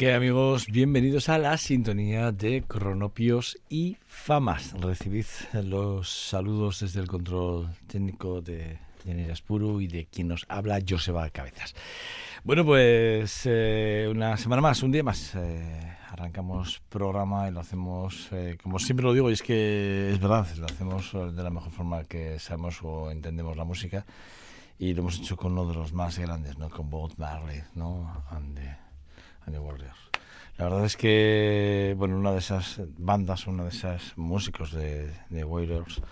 ¿Qué amigos? Bienvenidos a la sintonía de Cronopios y Famas. Recibid los saludos desde el control técnico de Jenny Aspuru y de quien nos habla, Joseba Cabezas. Bueno, pues eh, una semana más, un día más. Eh, arrancamos programa y lo hacemos, eh, como siempre lo digo, y es que es verdad, lo hacemos de la mejor forma que sabemos o entendemos la música. Y lo hemos hecho con uno de los más grandes, ¿no? Con Bob Marley, ¿no? And Warriors. La verdad es que, bueno, una de esas bandas, uno de esos músicos de, de Warriors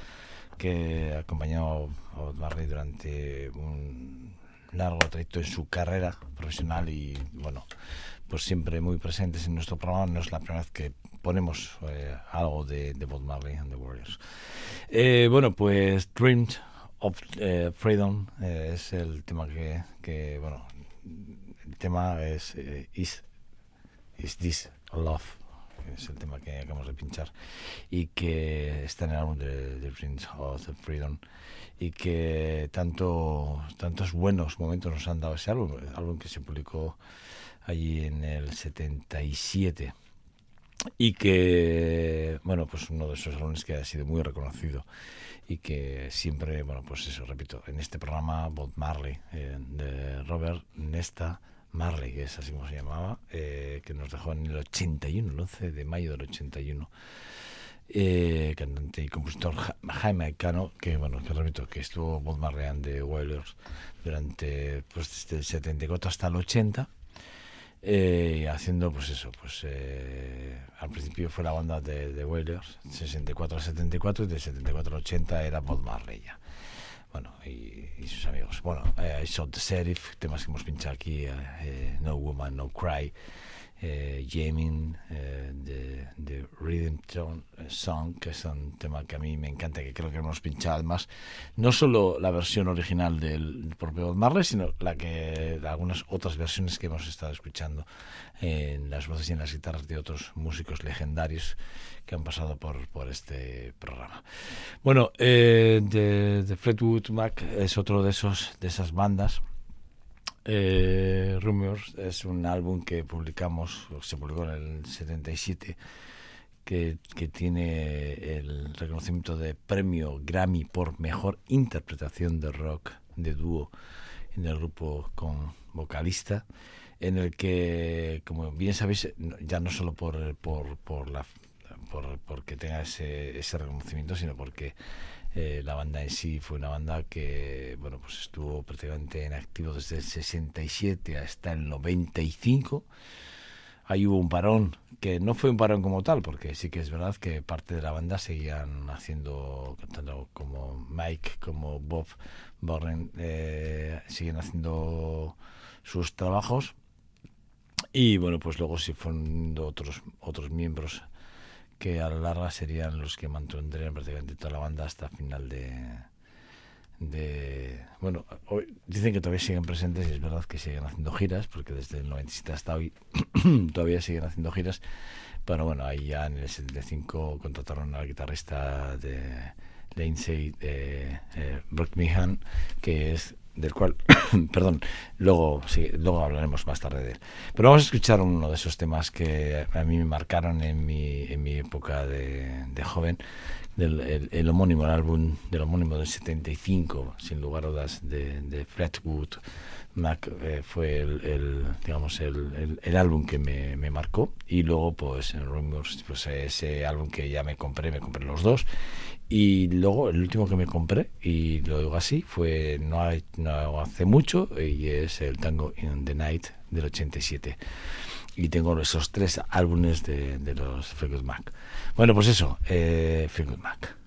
que acompañó a Barry durante un largo trayecto en su carrera profesional y, bueno, pues siempre muy presentes en nuestro programa. No es la primera vez que ponemos eh, algo de, de Bob Marley and the Warriors. Eh, bueno, pues Dreams of eh, Freedom es el tema que, que, bueno, el tema es Is Is This Love? es el tema que acabamos de pinchar, y que está en el álbum de, de Prince of Freedom, y que tanto, tantos buenos momentos nos han dado ese álbum, el álbum que se publicó allí en el 77 y que, bueno, pues uno de esos álbumes que ha sido muy reconocido y que siempre, bueno, pues eso, repito, en este programa Bob Marley, eh, de Robert Nesta Marley, que es así como se llamaba, eh, que nos dejó en el 81, el 11 de mayo del 81. Eh, cantante y compositor Jaime Cano, que bueno, que repito, que estuvo Bob Marley and the Wailers durante pues desde el 74 hasta el 80 eh, haciendo pues eso pues al principio fue la banda de, de Wailers 64 a 74 y de 74 a 80 era Bob Marley ya bueno y, y sus amigos. Bueno eh, I Shot the Sheriff temas que hemos pinchado aquí eh, eh, No Woman No Cry eh, Jamming, eh, de, de Rhythm Song, que es un tema que a mí me encanta, que creo que hemos pinchado además, no solo la versión original del propio Marley, sino la que algunas otras versiones que hemos estado escuchando en las voces y en las guitarras de otros músicos legendarios que han pasado por, por este programa. Bueno, eh, de, de Fleetwood Mac es otro de esos de esas bandas eh, Rumors es un álbum que publicamos, se publicó en el 77, que, que tiene el reconocimiento de premio Grammy por mejor interpretación de rock de dúo en el grupo con vocalista, en el que, como bien sabéis, ya no solo por, por, por la por, porque tenga ese, ese reconocimiento, sino porque eh, la banda en sí fue una banda que bueno pues estuvo prácticamente en activo desde el 67 hasta el 95 ahí hubo un parón que no fue un parón como tal porque sí que es verdad que parte de la banda seguían haciendo tanto como Mike como Bob Borren eh, siguen haciendo sus trabajos. Y bueno pues luego sí fueron otros otros miembros que a la larga serían los que mantendrían prácticamente toda la banda hasta final de, de bueno dicen que todavía siguen presentes y es verdad que siguen haciendo giras porque desde el 97 hasta hoy todavía siguen haciendo giras. Pero bueno ahí ya en el 75 contrataron al guitarrista de Lindsay eh, eh, Brockmehan que es del cual, perdón, luego, sí, luego hablaremos más tarde de él. Pero vamos a escuchar uno de esos temas que a mí me marcaron en mi, en mi época de, de joven, del el, homónimo, el álbum del homónimo del 75, sin lugar a dudas, de, de Fleetwood Mac, eh, fue el, digamos, el, el, álbum que me, me, marcó. Y luego, pues, en Rumors, pues ese álbum que ya me compré, me compré los dos y luego el último que me compré, y lo digo así, fue no, hace mucho, y es el Tango in the Night del 87. Y tengo esos tres álbumes de, de los Fleetwood Mac. Bueno, pues eso, eh, Mac.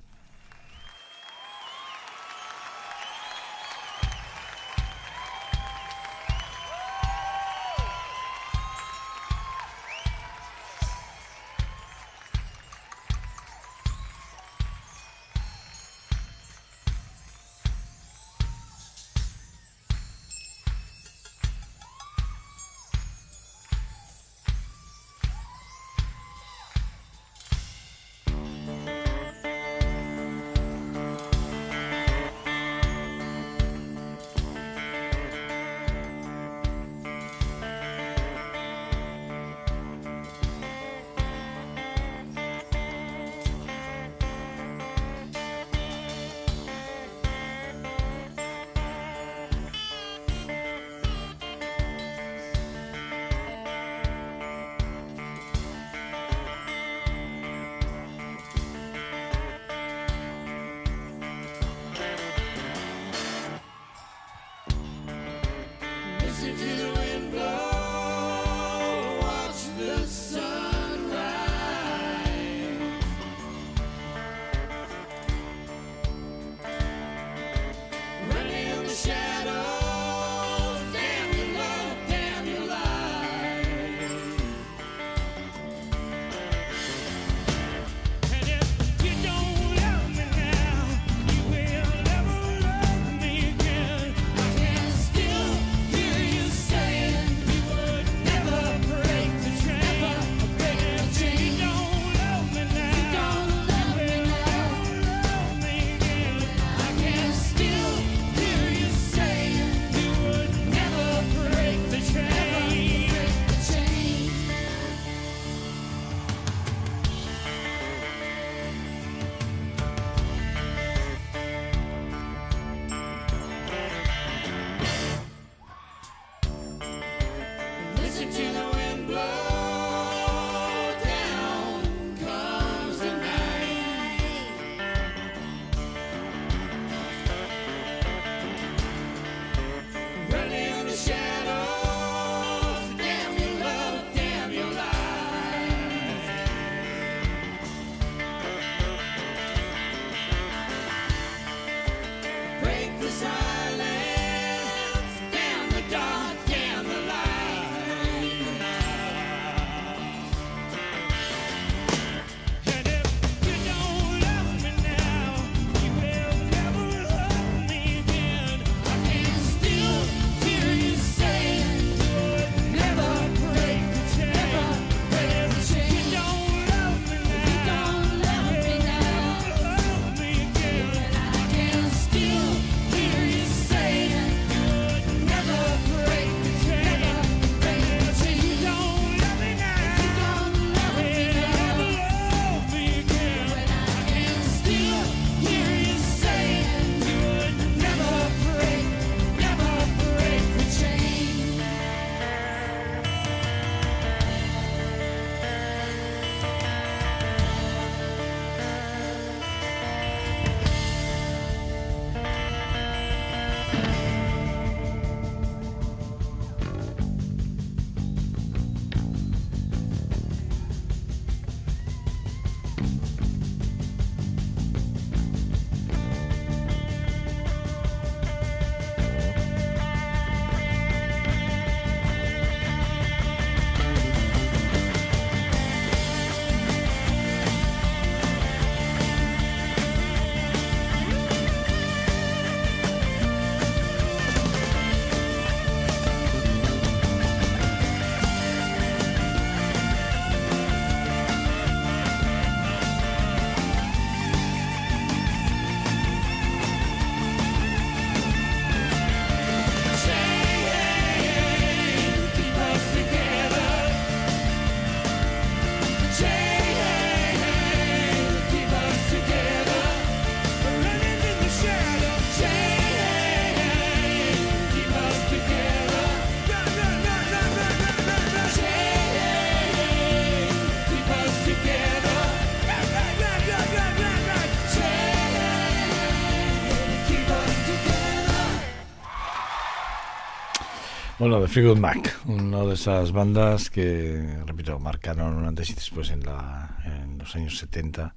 Bueno, The Fleetwood Mac, una de esas bandas que, repito, marcaron un antes y después en, la, en los años 70,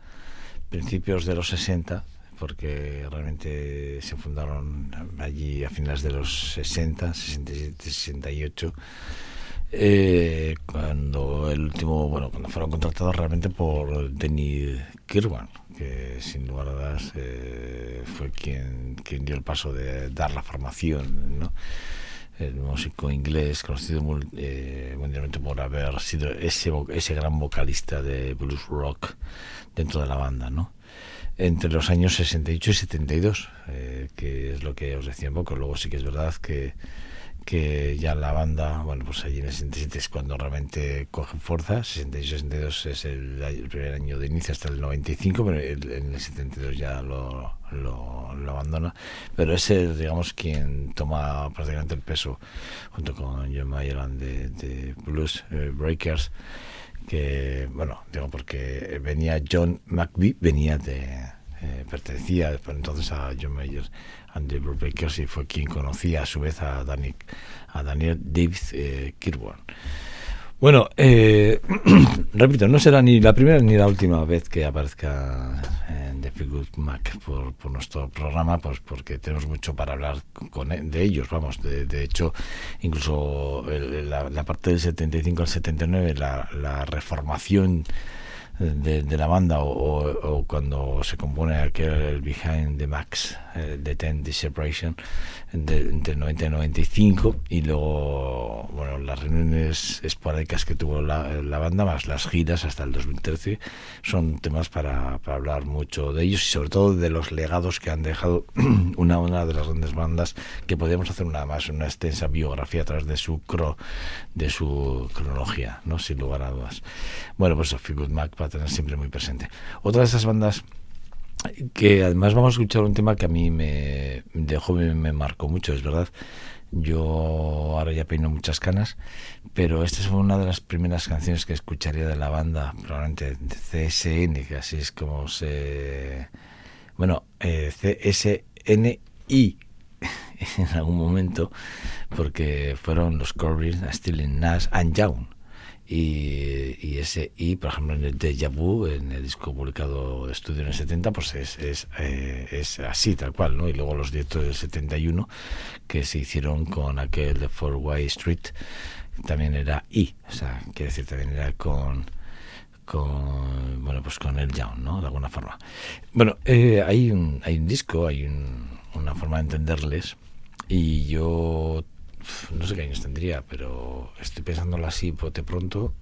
principios de los 60, porque realmente se fundaron allí a finales de los 60, 67, 68. Eh, cuando el último, bueno, cuando fueron contratados realmente por Denny Kirwan, que sin lugar a dudas eh, fue quien dio el paso de dar la formación, ¿no? El músico inglés conocido eh, mundialmente por haber sido ese, ese gran vocalista de blues rock dentro de la banda, ¿no? Entre los años 68 y 72, eh, que es lo que os decía un poco. Luego sí que es verdad que que ya la banda, bueno, pues allí en el 67 es cuando realmente coge fuerza, 66-62 es el, primer año de inicio hasta el 95, pero en el 72 ya lo, lo, abandona, pero es el, digamos, quien toma prácticamente el peso, junto con John Mayer de, de Blues eh, Breakers, que, bueno, digo porque venía John McVie, venía de... Eh, pertenecía entonces a John Mayer Andy Brubaker y fue quien conocía a su vez a, a Daniel David eh, Kirwan. Bueno, eh, repito, no será ni la primera ni la última vez que aparezca en The Figure Mac por, nuestro programa, pues porque tenemos mucho para hablar con, e, de ellos, vamos, de, hecho, incluso la, parte del 75 al 79, la, la reformación de, la banda o, cuando se compone aquel el Behind the Max eh, de Ten The Separation de, entre 90 y 95 y luego bueno las reuniones esporádicas que tuvo la, la, banda más las giras hasta el 2013 son temas para, para, hablar mucho de ellos y sobre todo de los legados que han dejado una, una de las grandes bandas que podríamos hacer una más una extensa biografía a través de su cro, de su cronología no sin lugar a dudas. Bueno pues Good Mac tener siempre muy presente otra de esas bandas que además vamos a escuchar un tema que a mí me de joven me marcó mucho, es verdad. Yo ahora ya peino muchas canas, pero esta fue una de las primeras canciones que escucharía de la banda, probablemente de CSN, que así es como se... Bueno, eh, CSNI en algún momento, porque fueron los Corbin, Still Nash and Young y, ese y por ejemplo en el Deja Vu en el disco publicado de estudio en el 70 pues es, es, eh, es así tal cual ¿no? y luego los directos del 71 que se hicieron con aquel de Four Way Street también era I o sea quiere decir también era con con bueno pues con el Young no de alguna forma bueno eh, hay un hay un disco hay una forma de entenderles y yo no sé qué años tendría, pero estoy pensándolo así, bote pronto,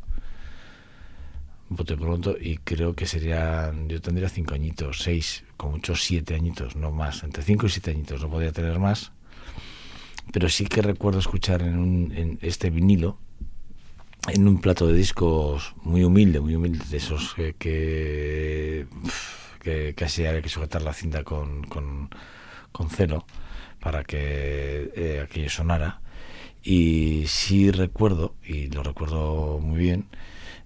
bote pronto, y creo que sería, yo tendría cinco añitos, seis, con muchos siete añitos, no más, entre cinco y siete añitos, no podría tener más, pero sí que recuerdo escuchar en, un, en este vinilo, en un plato de discos muy humilde, muy humilde, de esos que, que, casi había que sujetar la cinta con, con, con celo para que eh, aquello sonara y sí recuerdo, y lo recuerdo muy bien,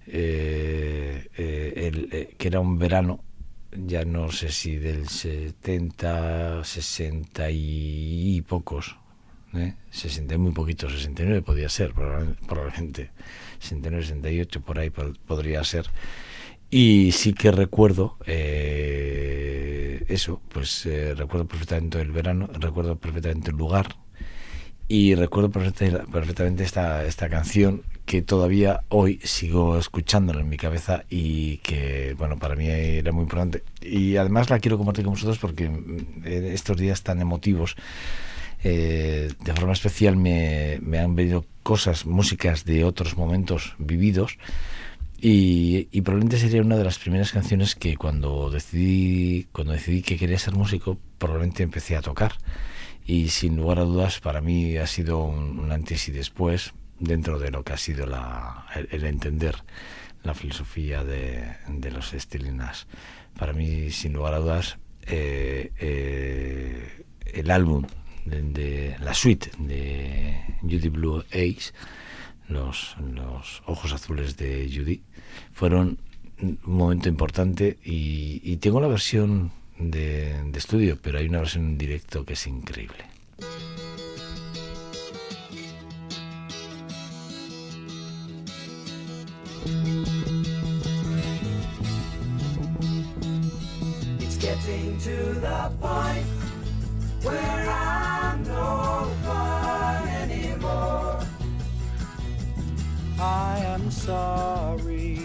eh, eh, eh, que era un verano, ya no sé si del 70, 60 y pocos, ¿eh? 60 muy poquito, 69 podía ser, probablemente, 69, 68 por ahí podría ser. Y sí que recuerdo eso, pues recuerdo perfectamente el verano, recuerdo perfectamente el lugar, y recuerdo perfectamente esta, esta canción que todavía hoy sigo escuchándola en mi cabeza y que, bueno, para mí era muy importante. Y además la quiero compartir con vosotros porque en estos días tan emotivos, eh, de forma especial me, me, han venido cosas, músicas de otros momentos vividos. Y, y, probablemente sería una de las primeras canciones que cuando decidí, cuando decidí que quería ser músico, probablemente empecé a tocar y sin lugar a dudas para mí ha sido un, antes y después dentro de lo que ha sido la, el, entender la filosofía de, de, los estilinas. Para mí, sin lugar a dudas, eh, eh, el álbum de, la suite de Judy Blue Ace, los, los ojos azules de Judy, fueron un momento importante y, y tengo la versión de, de estudio, pero hay una versión en directo que es increíble. It's getting to the point where I'm no fun anymore. I am sorry.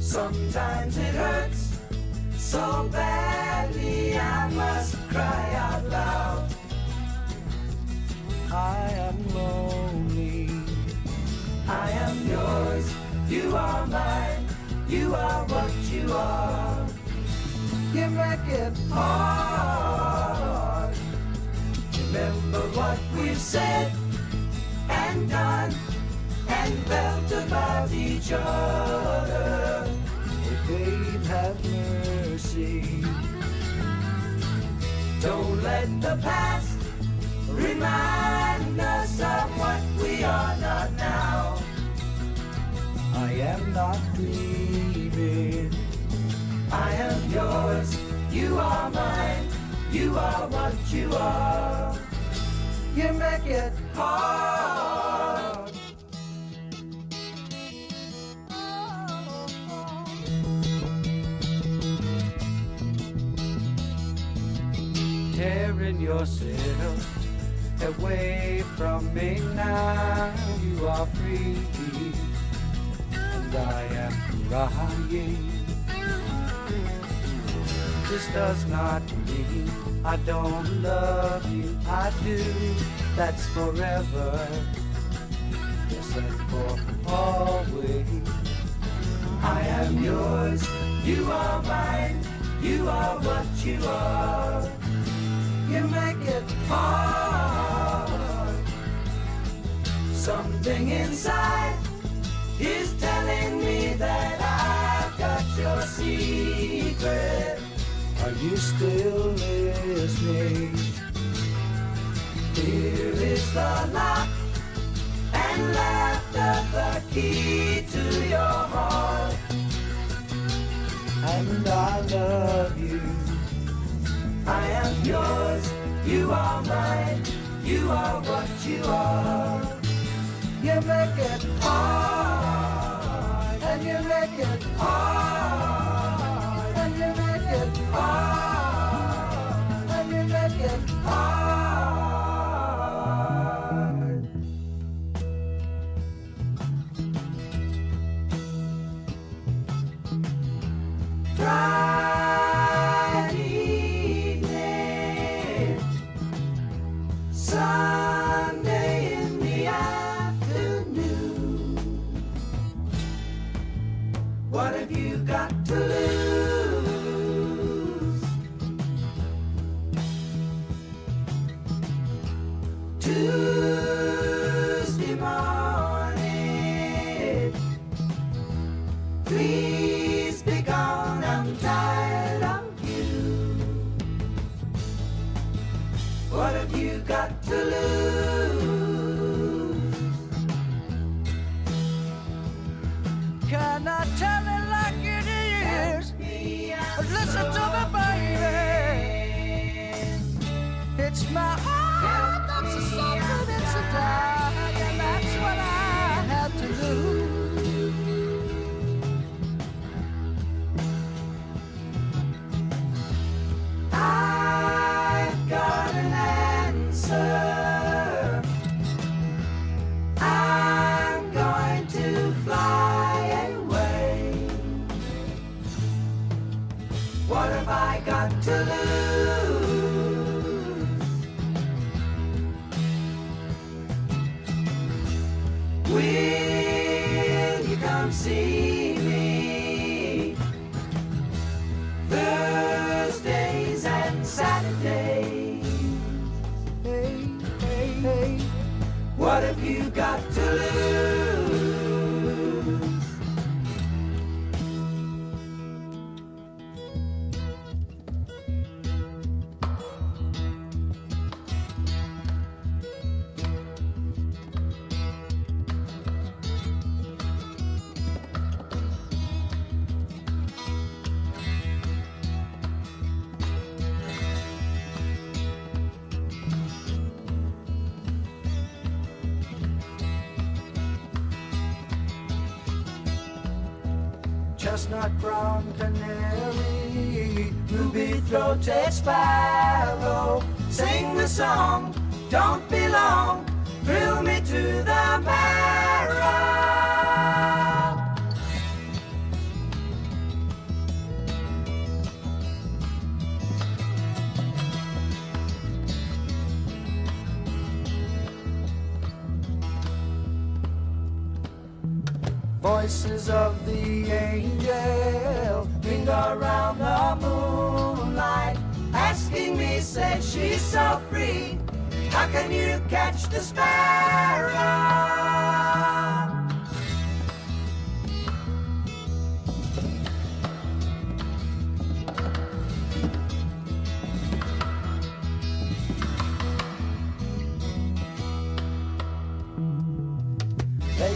Sometimes it hurts. So badly I must cry out loud. I am lonely. I am yours. You are mine. You are what you are. You make it hard. Remember what we've said and done and felt about each other. Babe, have mercy. Don't let the past remind us of what we are not now. I am not grieving. I am yours. You are mine. You are what you are. You make it hard. Yourself away from me now. You are free, and I am crying. This does not mean I don't love you. I do. That's forever. Yes, and for always. I am yours. You are mine. You are what you are. You make it hard. Something inside is telling me that I've got your secret. Are you still listening? Here is the lock and laughter the key to your heart. And I love you. I am yours, you are mine, you are what you are. You make it hard, and you make it hard, What have I got to lose?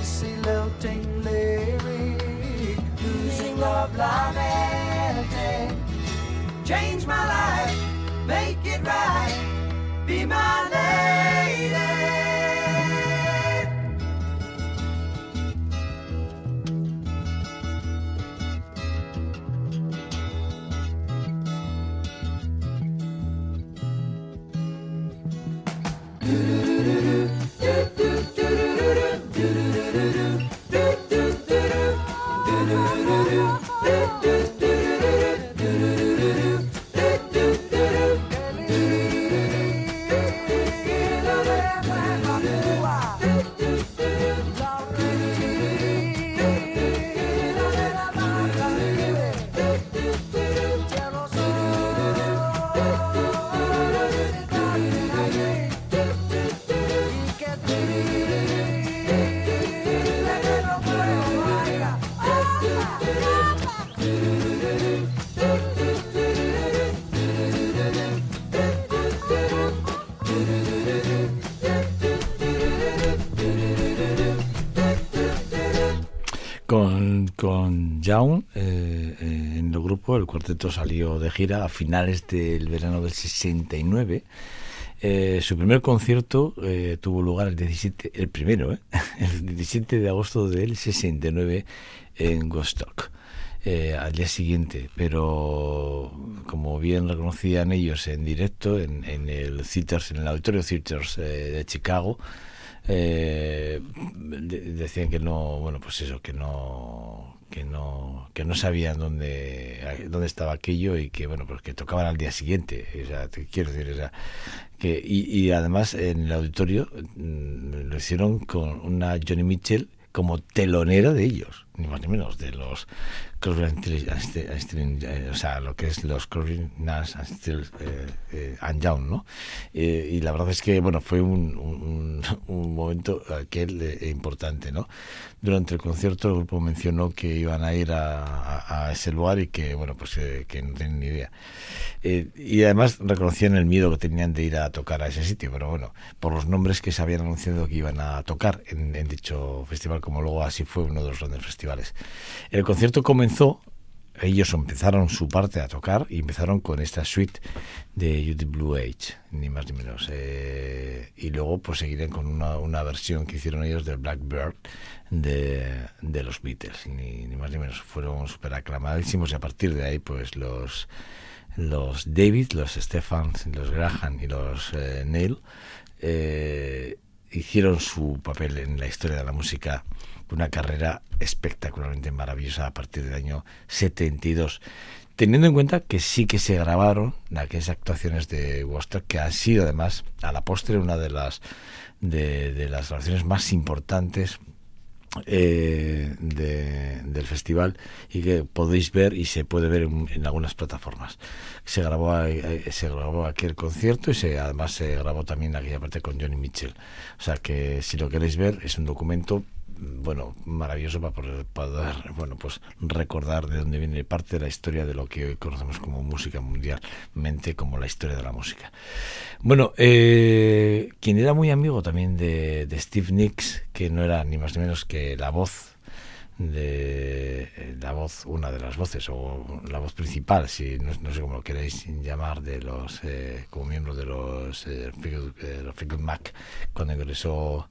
Lacy lilting lyric, losing love lamenting. Change my life, make it right, be my lady. Eh, eh, en el grupo, el cuarteto salió de gira a finales del verano del 69. Eh, su primer concierto eh, tuvo lugar el 17, el primero, ¿eh? el 17 de agosto del 69 en Woodstock. Eh, al día siguiente, pero como bien reconocían ellos en directo en, el Theaters, en el Auditorio Theaters de Chicago, de- decían que no, bueno, pues eso, que no, que no, que no sabían dónde, dónde estaba aquello y que bueno, pues que tocaban al día siguiente. O sea, te quiero decir, o sea, que y, y además en el auditorio mm, lo hicieron con una Johnny Mitchell como telonera de ellos, ni más ni menos, de los eh, o sea, lo que es los Crosby, Nash eh, eh, and Young, ¿no? Y la verdad es que, bueno, fue un, un, un momento aquel importante, ¿no? Durante el concierto el grupo mencionó que iban a ir a, a- a ese lugar y que, bueno, pues eh, que no tienen ni idea. Eh, y además reconocían el miedo que tenían de ir a tocar a ese sitio, pero bueno, por los nombres que se habían anunciado que iban a tocar en, en dicho festival, como luego así fue uno de los grandes festivales. El concierto comenzó, ellos empezaron su parte a tocar y empezaron con esta suite de the Blue Age, ni más ni menos. Eh, y luego pues seguirán con una, una versión que hicieron ellos del Blackbird de, de los Beatles, ni, ni más ni menos. Fueron súper aclamadísimos y a partir de ahí pues los los David, los Stephans, los Graham y los eh, Neil eh, hicieron su papel en la historia de la música, una carrera espectacularmente maravillosa a partir del año 72. Teniendo en cuenta que sí que se grabaron aquellas actuaciones de Woodstock, que han sido además a la postre una de las de, de las grabaciones más importantes eh, de- del festival y que podéis ver y se puede ver en, algunas plataformas. Se grabó, ahí- se grabó aquel concierto y se, además se grabó también aquella parte con Johnny Mitchell. O sea que si lo queréis ver es un documento bueno maravilloso para poder, poder, bueno pues recordar de dónde viene parte de la historia de lo que hoy conocemos como música mundialmente como la historia de la música. Bueno eh, quien era muy amigo también de, de Steve Nicks que no era ni más ni menos que la voz de eh, la voz, una de las voces, o la voz principal, si no, sé cómo lo queréis llamar, de los eh, como miembro de los, eh, Mac cuando ingresó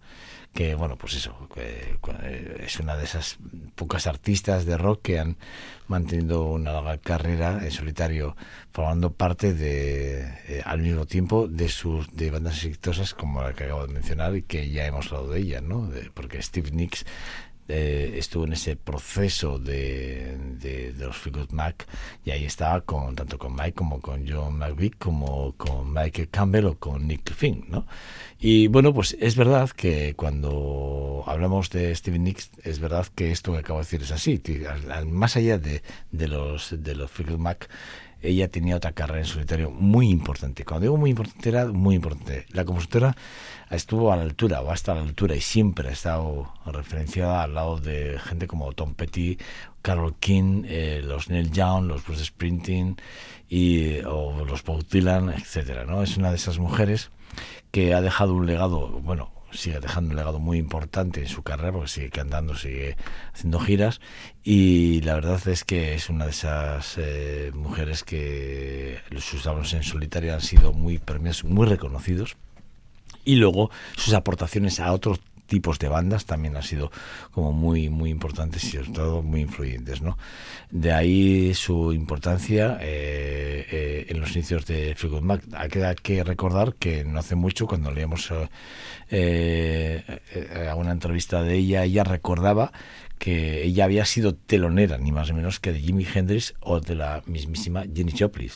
que bueno pues eso eh, es una de esas pocas artistas de rock que han mantenido una larga carrera en solitario formando parte de al mismo tiempo de sus de bandas exitosas como la que acabo de mencionar y que ya hemos hablado de ella no porque Steve Nicks eh, estuvo en ese proceso de, de, los Fleetwood Mac y ahí estaba con tanto con Mike como con John McVie como con Michael Campbell o con Nick Finn, ¿no? Y bueno, pues es verdad que cuando hablamos de Steven Nicks, es verdad que esto que acabo de decir es así, más allá de, de los de los Fleetwood Mac ella tenía otra carrera en solitario muy importante. Cuando digo muy importante, era muy importante. La compositora estuvo a la altura, o hasta la altura, y siempre ha estado referenciada al lado de gente como Tom Petty, Carol King, eh, los Neil Young, los Bruce Sprinting, y, o los Paul Dylan, etcétera, ¿no? Es una de esas mujeres que ha dejado un legado, bueno, sigue dejando un legado muy importante en su carrera porque sigue cantando, sigue haciendo giras y la verdad es que es una de esas eh, mujeres que sus álbumes en solitario han sido muy premios, muy reconocidos y luego sus aportaciones a otros tipos de bandas también han sido como muy muy importantes y sobre todo muy influyentes no de ahí su importancia eh, eh, en los inicios de Fleetwood Mac. Hay que, recordar que no hace mucho cuando leíamos eh, a una entrevista de ella ella recordaba que ella había sido telonera, ni más ni menos que de Jimi Hendrix o de la mismísima Jenny Joplin.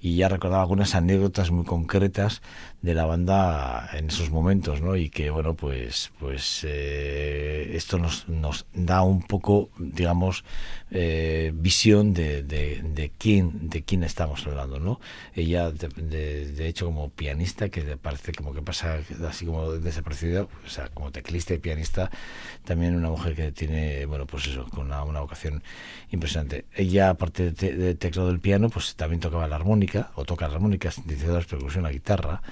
Y ya recordaba algunas anécdotas muy concretas de la banda en esos momentos, ¿no? Y que, bueno, pues, pues eh, esto nos, nos da un poco, digamos, eh, visión de, de, quién, de quién estamos hablando, ¿no? Ella, de, de, hecho, como pianista, que parece como que pasa así como desaparecida, o sea, como teclista y pianista, también una mujer que tiene, bueno, pues eso, con una, una vocación impresionante. Ella, aparte de, teclado del piano, pues también tocaba la armónica, o toca la armónica, sintetizadores, percusión, la guitarra,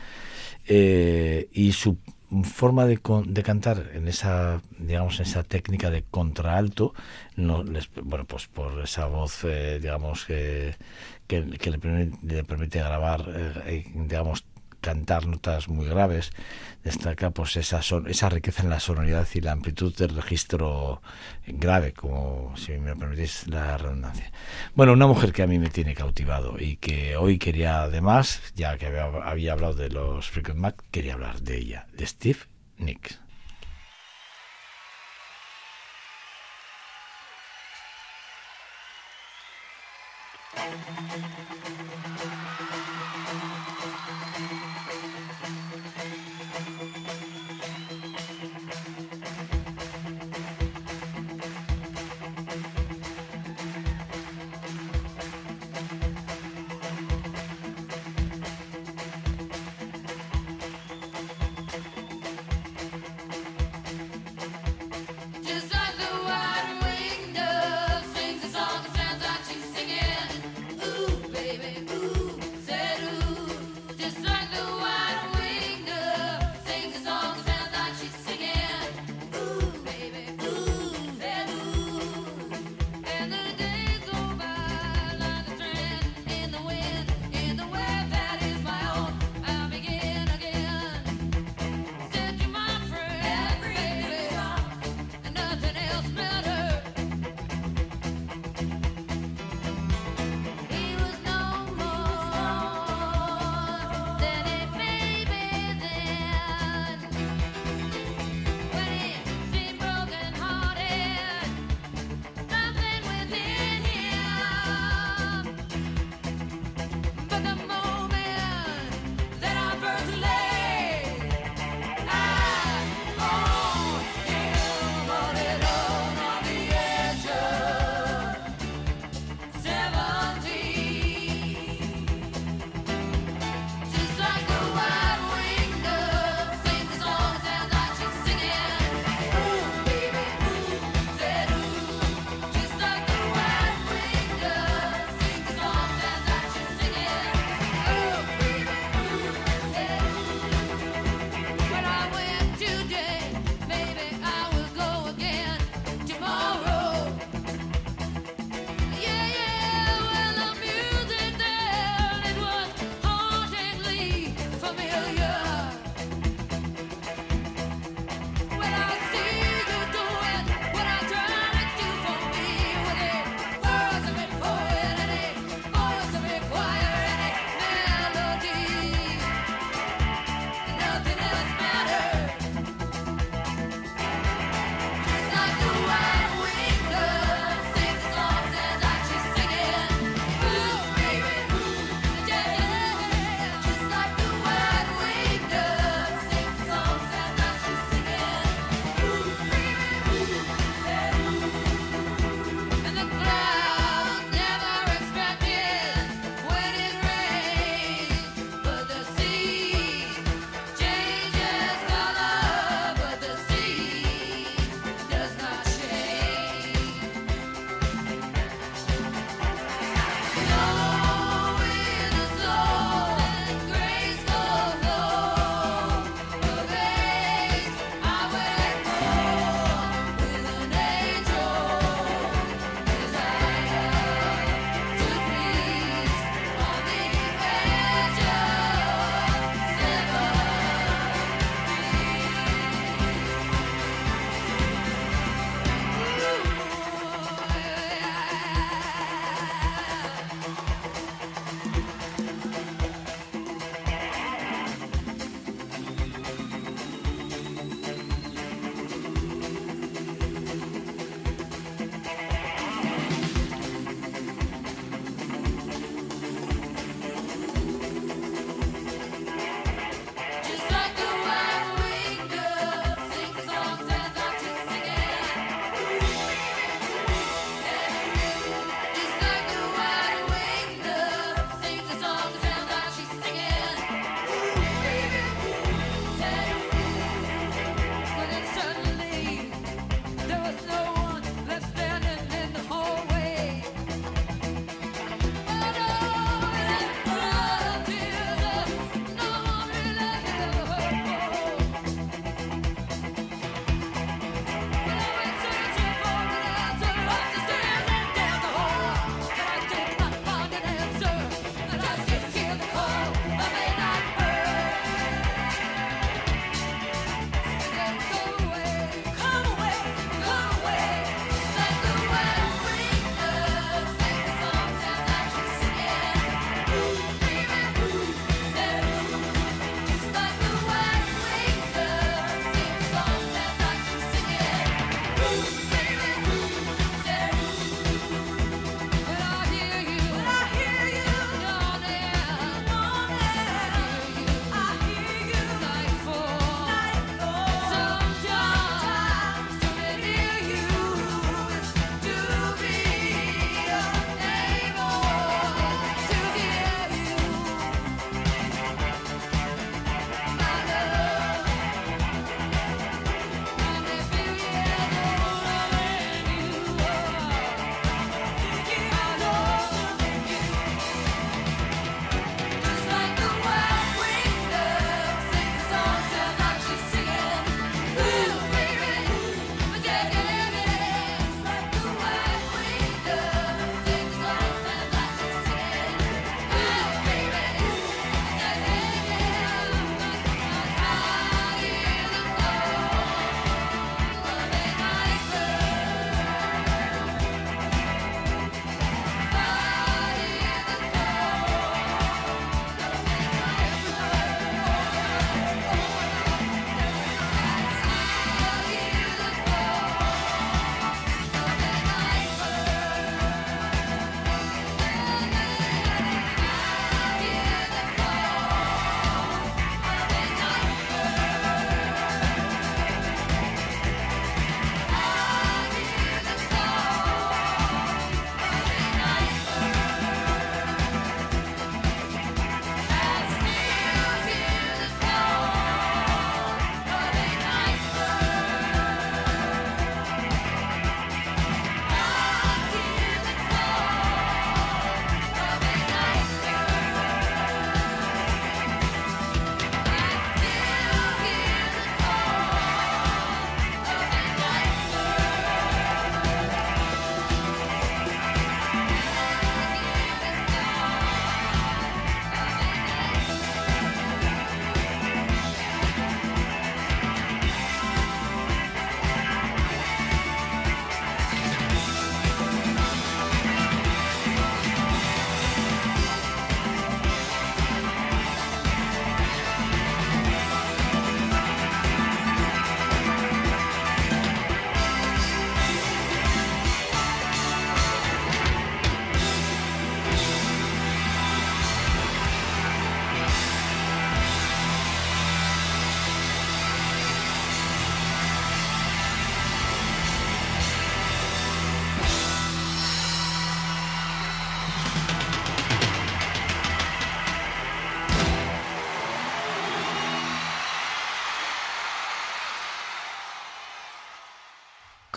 eh, y su forma de, de, cantar en esa digamos en esa técnica de contralto no les, bueno pues por esa voz eh, digamos que, que, le, permite, le, permite, grabar eh, digamos cantar notas muy graves, destaca pues esa, son, esa riqueza en la sonoridad y la amplitud del registro grave, como si me permitís la redundancia. Bueno, una mujer que a mí me tiene cautivado y que hoy quería además, ya que había, hablado de los Frequent Mac, quería hablar de ella, de Steve Nicks. baby.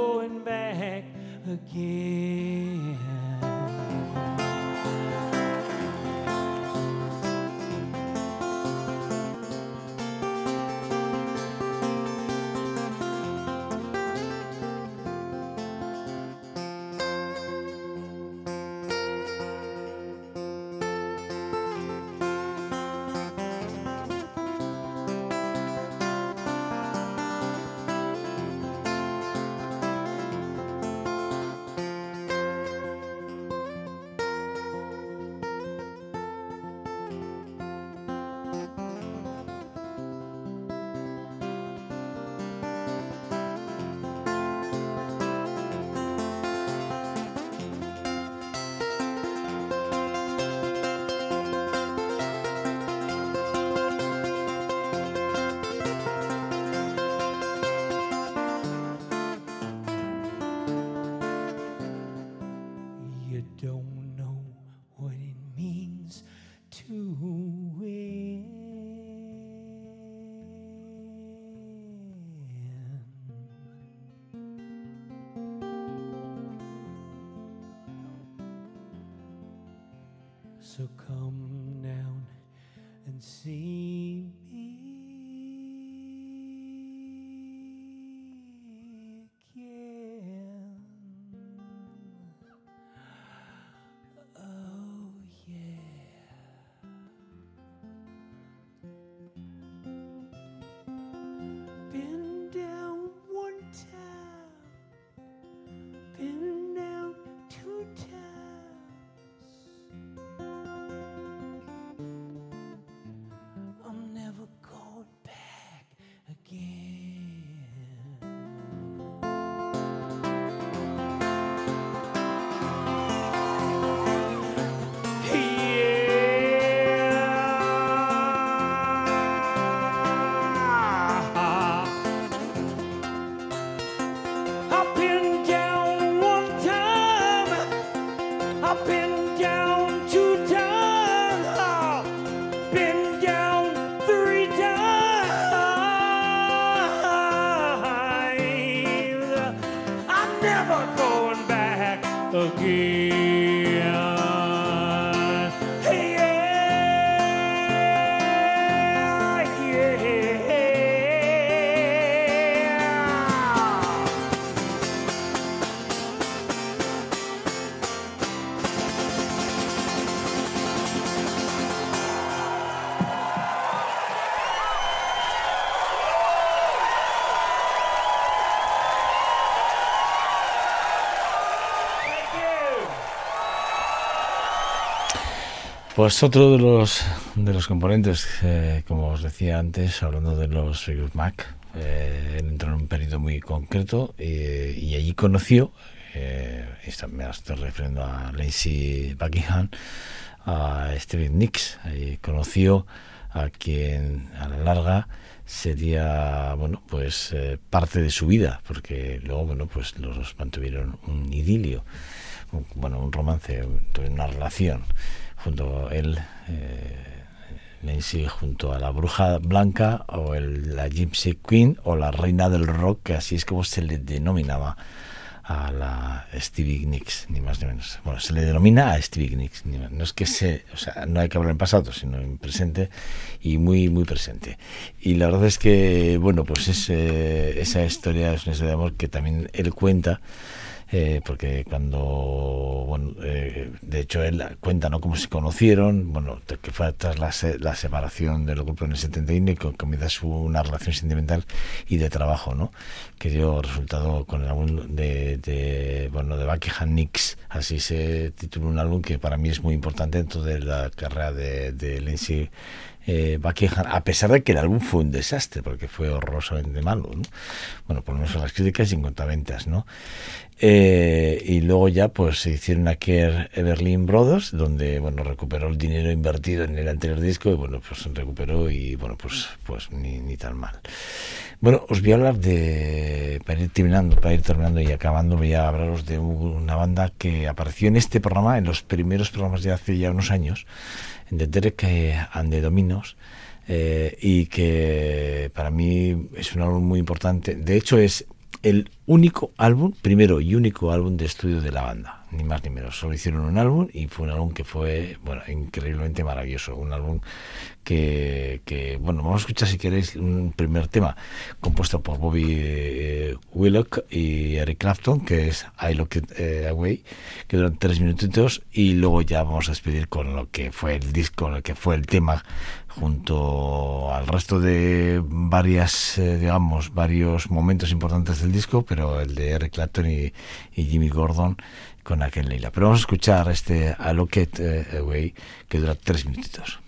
Going back again. Pues otro de los, de los componentes, eh, como os decía antes, hablando de los Fleetwood Mac, eh, entró en un periodo muy concreto eh, y allí conoció, eh, me estoy refiriendo a Lacey Buckingham, a Stevie Nicks, conoció a quien a la larga sería bueno pues parte de su vida porque luego bueno pues los mantuvieron un idilio un, bueno un romance una relación junto a él eh, Nancy junto a la bruja blanca o el, la Gypsy Queen o la reina del rock que así es como se le denominaba a la Stevie Nicks, ni más ni menos. Bueno, se le denomina a Stevie Nicks, no es que se, o sea, no hay que hablar en pasado, sino en presente y muy, muy presente. Y la verdad es que, bueno, pues es, eh, esa historia es una historia de amor que también él cuenta eh, porque cuando, bueno, eh, de hecho él cuenta ¿no? cómo se conocieron, bueno, que fue tras la, se, la separación del grupo en el 71 y que comienza su, una relación sentimental y de trabajo, ¿no? Que dio resultado con el álbum de, de bueno, de Buckingham Nicks, así se titula un álbum que para mí es muy importante dentro de la carrera de, de Lindsay eh, Buckingham, a pesar de que el álbum fue un desastre, porque fue horrorosamente malo, ¿no? Bueno, por lo menos en las críticas y en cuanto a ventas, ¿no? Eh, y luego ya pues se hicieron aquí Everlyn Brothers, donde bueno recuperó el dinero invertido en el anterior disco y bueno pues recuperó y bueno pues pues ni, ni tan mal. Bueno, os voy a hablar de para ir terminando, para ir terminando y acabando, voy a hablaros de una banda que apareció en este programa, en los primeros programas de hace ya unos años, de Derek and the Dominos. Eh, y que para mí es un álbum muy importante. De hecho, es el único álbum, primero y único álbum de estudio de la banda, ni más ni menos. Solo hicieron un álbum y fue un álbum que fue, bueno, increíblemente maravilloso. Un álbum que, que bueno, vamos a escuchar si queréis un primer tema compuesto por Bobby eh, Willock y Eric Clapton, que es I Look It eh, Away, que duran tres minutitos y luego ya vamos a despedir con lo que fue el disco, lo que fue el tema junto al resto de varias, eh, digamos, varios momentos importantes del disco, pero el de Eric Clapton y, y Jimmy Gordon con aquel Leila. Pero vamos a escuchar este A Locket uh, Away que dura tres minutitos.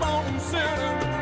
born sinner.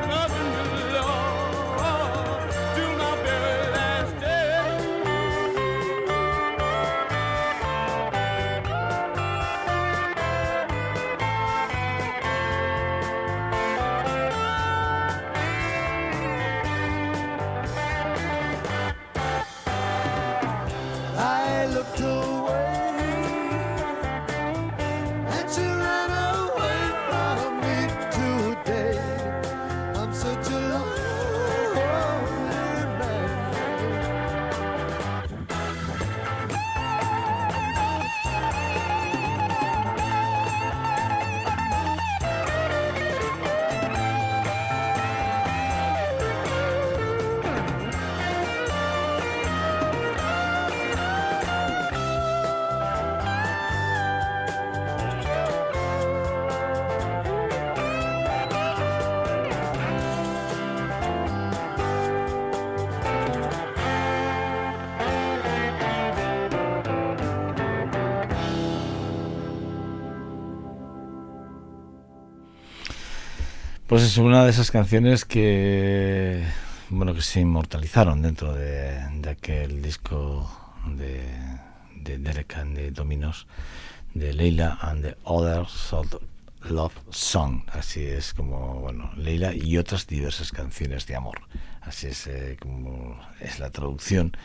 Pues es una de esas canciones que bueno que se inmortalizaron dentro de, aquel disco de, de Derek and the Dominos de Leila and the Other Sort Love Song, así es como, bueno, Leila y otras diversas canciones de amor, así es eh, como es la traducción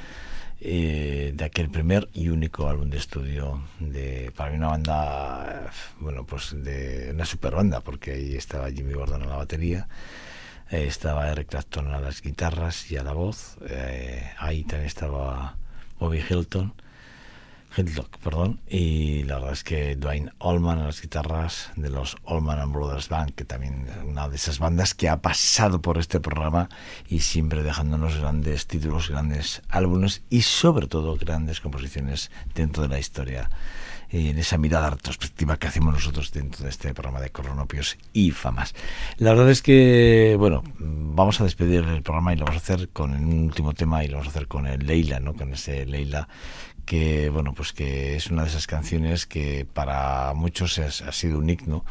eh, de aquel primer y único álbum de estudio de para mí una banda bueno pues de una super banda porque ahí estaba Jimmy Gordon en la batería eh, estaba Eric Clapton a las guitarras y a la voz eh, ahí también estaba Bobby Hilton Headlock, perdón, y la verdad es que Dwayne Allman en las guitarras de los Allman and Brothers Band, que también es una de esas bandas que ha pasado por este programa y siempre dejándonos grandes títulos, grandes álbumes y sobre todo grandes composiciones dentro de la historia y en esa mirada retrospectiva que hacemos nosotros dentro de este programa de Coronopios y Famas. La verdad es que, bueno, vamos a despedir el programa y lo vamos a hacer con un último tema y lo vamos a hacer con el Leila, ¿no? Con ese Leila que bueno pues que es una de esas canciones que para muchos ha sido un himno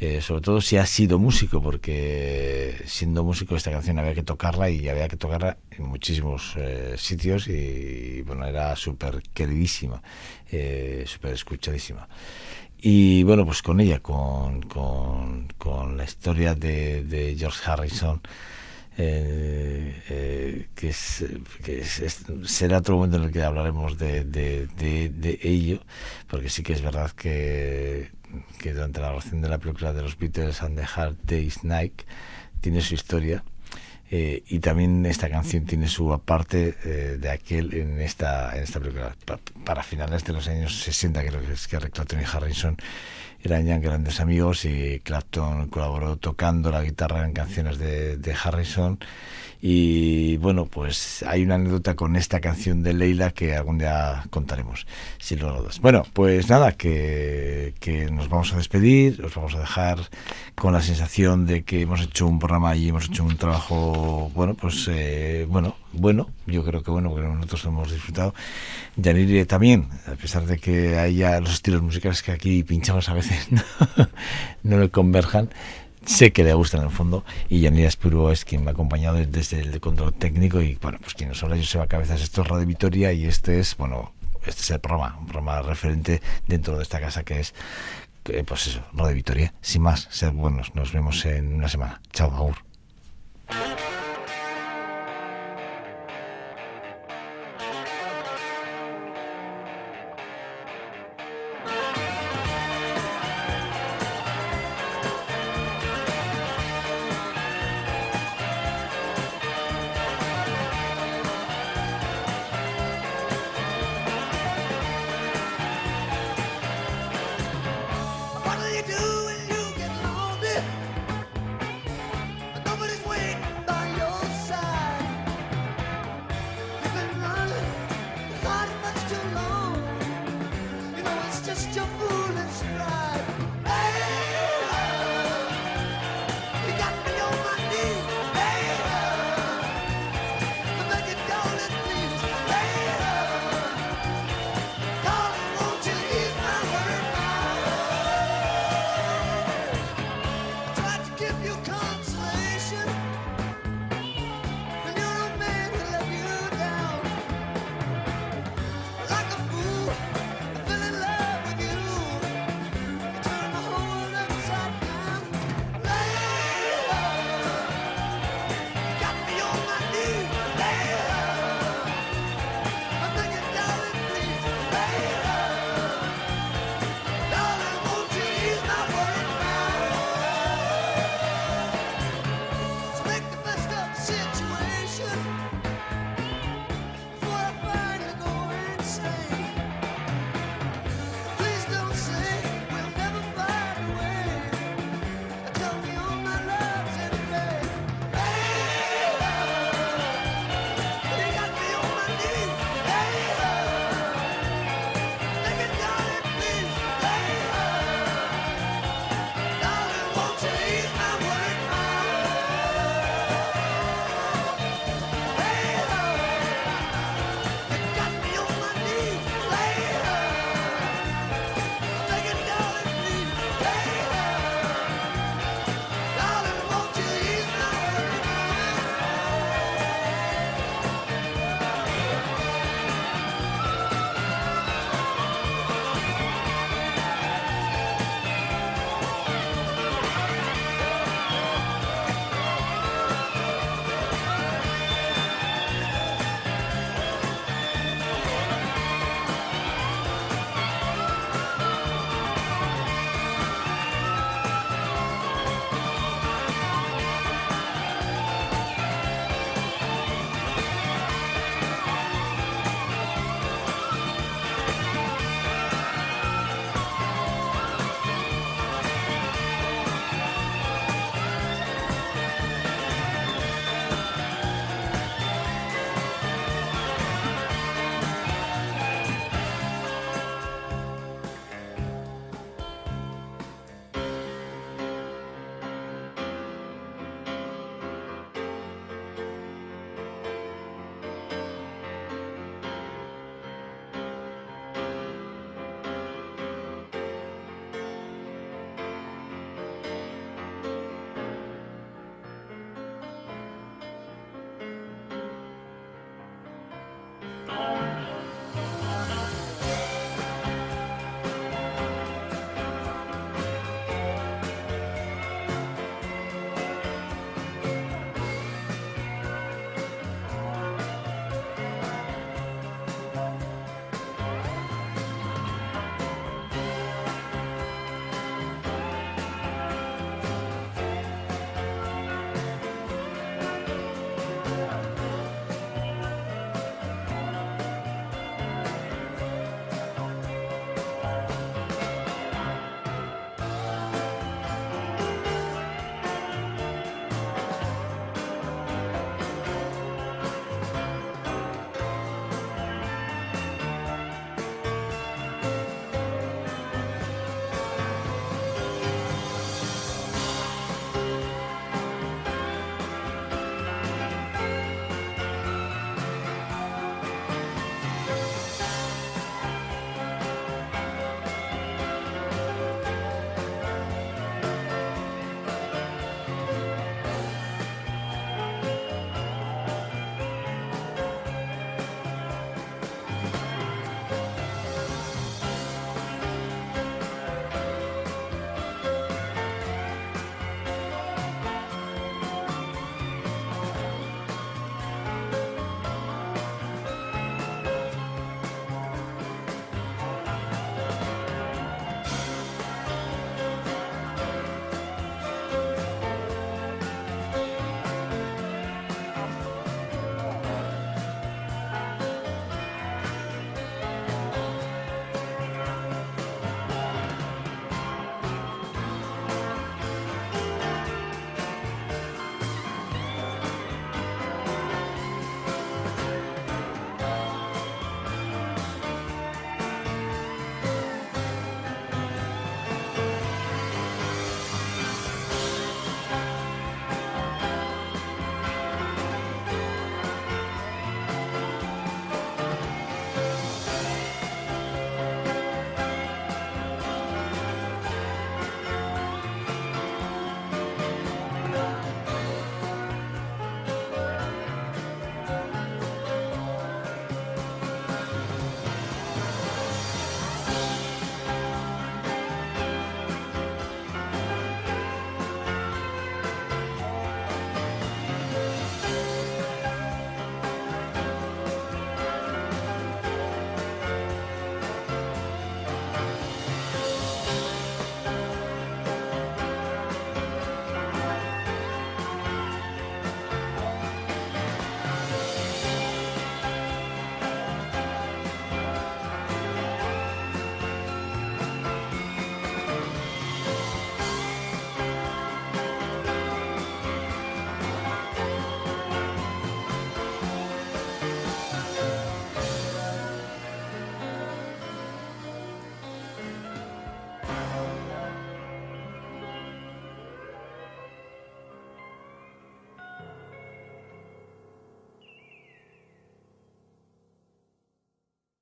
eh, sobre todo si ha sido músico porque siendo músico esta canción había que tocarla y había que tocarla en muchísimos eh, sitios y, bueno era súper queridísima eh, súper escuchadísima. Y bueno pues con ella con, con, la historia de, de George Harrison eh, eh, que, es, que será otro momento en el que hablaremos de, de, ello, porque sí que es verdad que, durante la grabación de la película de los Beatles and the Hard Day's Night tiene su historia. Eh, y también esta canción tiene su aparte de aquel en esta en esta película para, finales de los años 60 creo que es que Clapton y Harrison eran ya grandes amigos y Clapton colaboró tocando la guitarra en canciones de, de Harrison y bueno, pues hay una anécdota con esta canción de Leila que algún día contaremos, si lo das. Bueno, pues nada, que, que nos vamos a despedir, os vamos a dejar con la sensación de que hemos hecho un programa y hemos hecho un trabajo, bueno, pues eh, bueno, bueno, yo creo que bueno, porque nosotros hemos disfrutado. Yaniri también, a pesar de que haya los estilos musicales que aquí pinchamos a veces no, no le converjan sé que le gusta en el fondo y Yanira Espuro es quien me ha acompañado desde el control técnico y bueno, pues quien nos habla a cabezas esto es Radio Vitoria y este es, bueno, este es el programa, un programa referente dentro de esta casa que es, pues eso, Radio Vitoria. Sin más, sed buenos, nos vemos en una semana. Chao, agur.